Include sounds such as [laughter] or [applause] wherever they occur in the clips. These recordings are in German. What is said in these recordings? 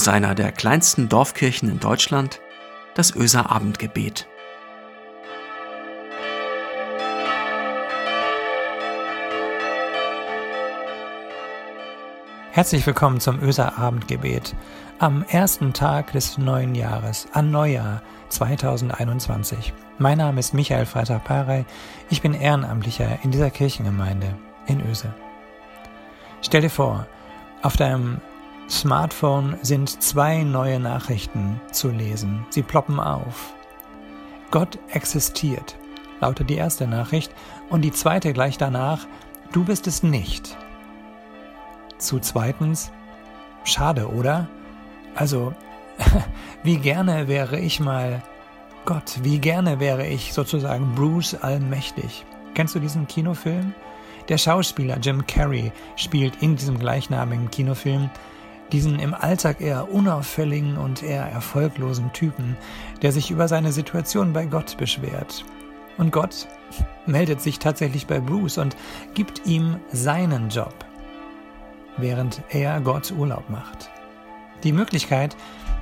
aus einer der kleinsten Dorfkirchen in Deutschland, das Öser Abendgebet. Herzlich willkommen zum Öser Abendgebet am ersten Tag des neuen Jahres, an Neujahr 2021. Mein Name ist Michael Freitag-Parey, ich bin Ehrenamtlicher in dieser Kirchengemeinde in Öse. Stell dir vor, auf deinem Smartphone sind zwei neue Nachrichten zu lesen. Sie ploppen auf. Gott existiert, lautet die erste Nachricht, und die zweite gleich danach, du bist es nicht. Zu zweitens, schade, oder? Also, [laughs] wie gerne wäre ich mal Gott, wie gerne wäre ich sozusagen Bruce allmächtig. Kennst du diesen Kinofilm? Der Schauspieler Jim Carrey spielt in diesem gleichnamigen Kinofilm diesen im Alltag eher unauffälligen und eher erfolglosen Typen, der sich über seine Situation bei Gott beschwert. Und Gott meldet sich tatsächlich bei Bruce und gibt ihm seinen Job, während er Gott Urlaub macht. Die Möglichkeit,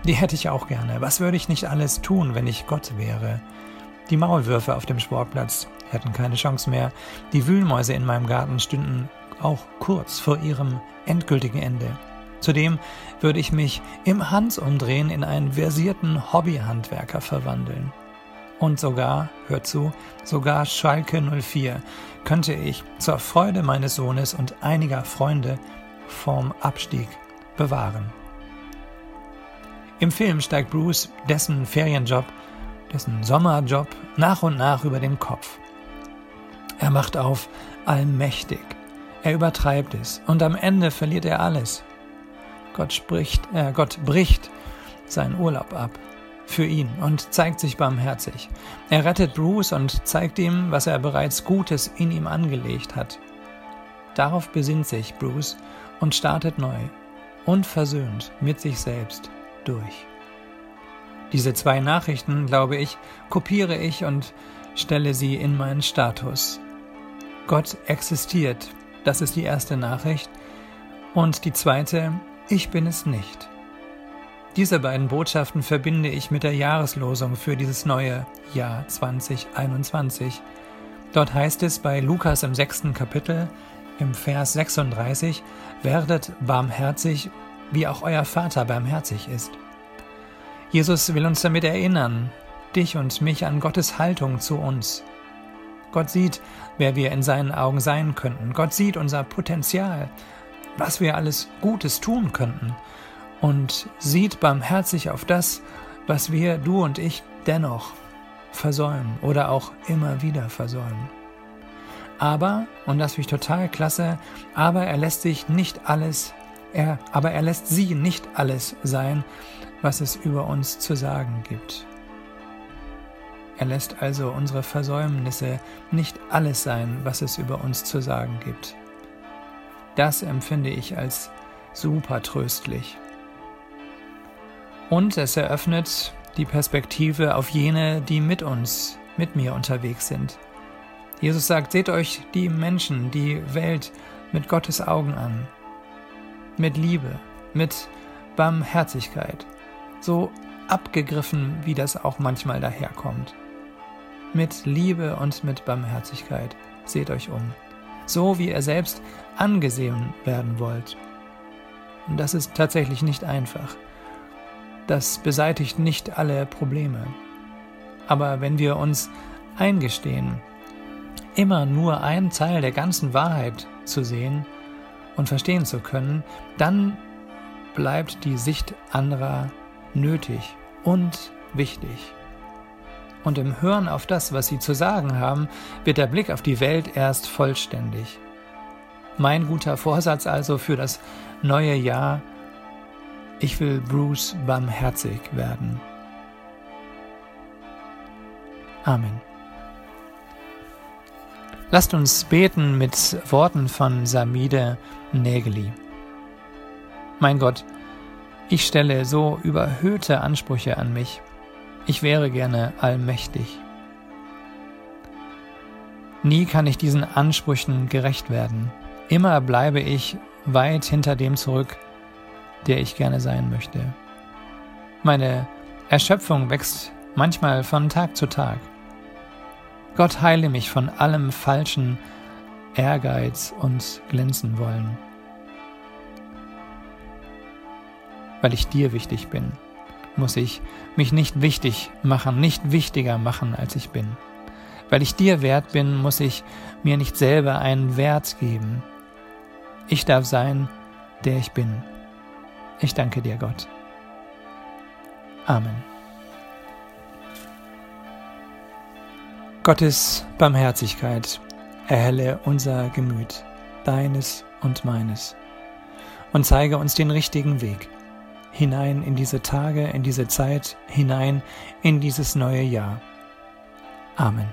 die hätte ich auch gerne. Was würde ich nicht alles tun, wenn ich Gott wäre? Die Maulwürfe auf dem Sportplatz hätten keine Chance mehr. Die Wühlmäuse in meinem Garten stünden auch kurz vor ihrem endgültigen Ende. Zudem würde ich mich im Hansumdrehen in einen versierten Hobbyhandwerker verwandeln. Und sogar, hört zu, sogar Schalke 04 könnte ich zur Freude meines Sohnes und einiger Freunde vorm Abstieg bewahren. Im Film steigt Bruce dessen Ferienjob, dessen Sommerjob nach und nach über den Kopf. Er macht auf allmächtig. Er übertreibt es und am Ende verliert er alles. Gott spricht, äh, Gott bricht seinen Urlaub ab für ihn und zeigt sich barmherzig. Er rettet Bruce und zeigt ihm, was er bereits Gutes in ihm angelegt hat. Darauf besinnt sich Bruce und startet neu, unversöhnt mit sich selbst durch. Diese zwei Nachrichten, glaube ich, kopiere ich und stelle sie in meinen Status. Gott existiert, das ist die erste Nachricht. Und die zweite, ich bin es nicht. Diese beiden Botschaften verbinde ich mit der Jahreslosung für dieses neue Jahr 2021. Dort heißt es bei Lukas im sechsten Kapitel, im Vers 36, werdet barmherzig, wie auch euer Vater barmherzig ist. Jesus will uns damit erinnern, dich und mich an Gottes Haltung zu uns. Gott sieht, wer wir in seinen Augen sein könnten. Gott sieht unser Potenzial, was wir alles Gutes tun könnten und sieht barmherzig auf das, was wir, du und ich, dennoch versäumen oder auch immer wieder versäumen. Aber, und das finde ich total klasse, aber er lässt sich nicht alles, er, aber er lässt sie nicht alles sein, was es über uns zu sagen gibt. Er lässt also unsere Versäumnisse nicht alles sein, was es über uns zu sagen gibt. Das empfinde ich als super tröstlich. Und es eröffnet die Perspektive auf jene, die mit uns, mit mir unterwegs sind. Jesus sagt, seht euch die Menschen, die Welt mit Gottes Augen an. Mit Liebe, mit Barmherzigkeit. So abgegriffen, wie das auch manchmal daherkommt. Mit Liebe und mit Barmherzigkeit seht euch um so wie ihr selbst angesehen werden wollt. Und das ist tatsächlich nicht einfach. Das beseitigt nicht alle Probleme. Aber wenn wir uns eingestehen, immer nur einen Teil der ganzen Wahrheit zu sehen und verstehen zu können, dann bleibt die Sicht anderer nötig und wichtig und im Hören auf das, was sie zu sagen haben, wird der Blick auf die Welt erst vollständig. Mein guter Vorsatz also für das neue Jahr, ich will Bruce barmherzig werden. Amen. Lasst uns beten mit Worten von Samide Nägeli. Mein Gott, ich stelle so überhöhte Ansprüche an mich. Ich wäre gerne allmächtig. Nie kann ich diesen Ansprüchen gerecht werden. Immer bleibe ich weit hinter dem zurück, der ich gerne sein möchte. Meine Erschöpfung wächst manchmal von Tag zu Tag. Gott heile mich von allem falschen Ehrgeiz und glänzen wollen. Weil ich dir wichtig bin, muss ich mich nicht wichtig machen, nicht wichtiger machen, als ich bin. Weil ich dir wert bin, muss ich mir nicht selber einen Wert geben. Ich darf sein, der ich bin. Ich danke dir, Gott. Amen. Gottes Barmherzigkeit erhelle unser Gemüt, deines und meines, und zeige uns den richtigen Weg hinein in diese Tage, in diese Zeit, hinein in dieses neue Jahr. Amen.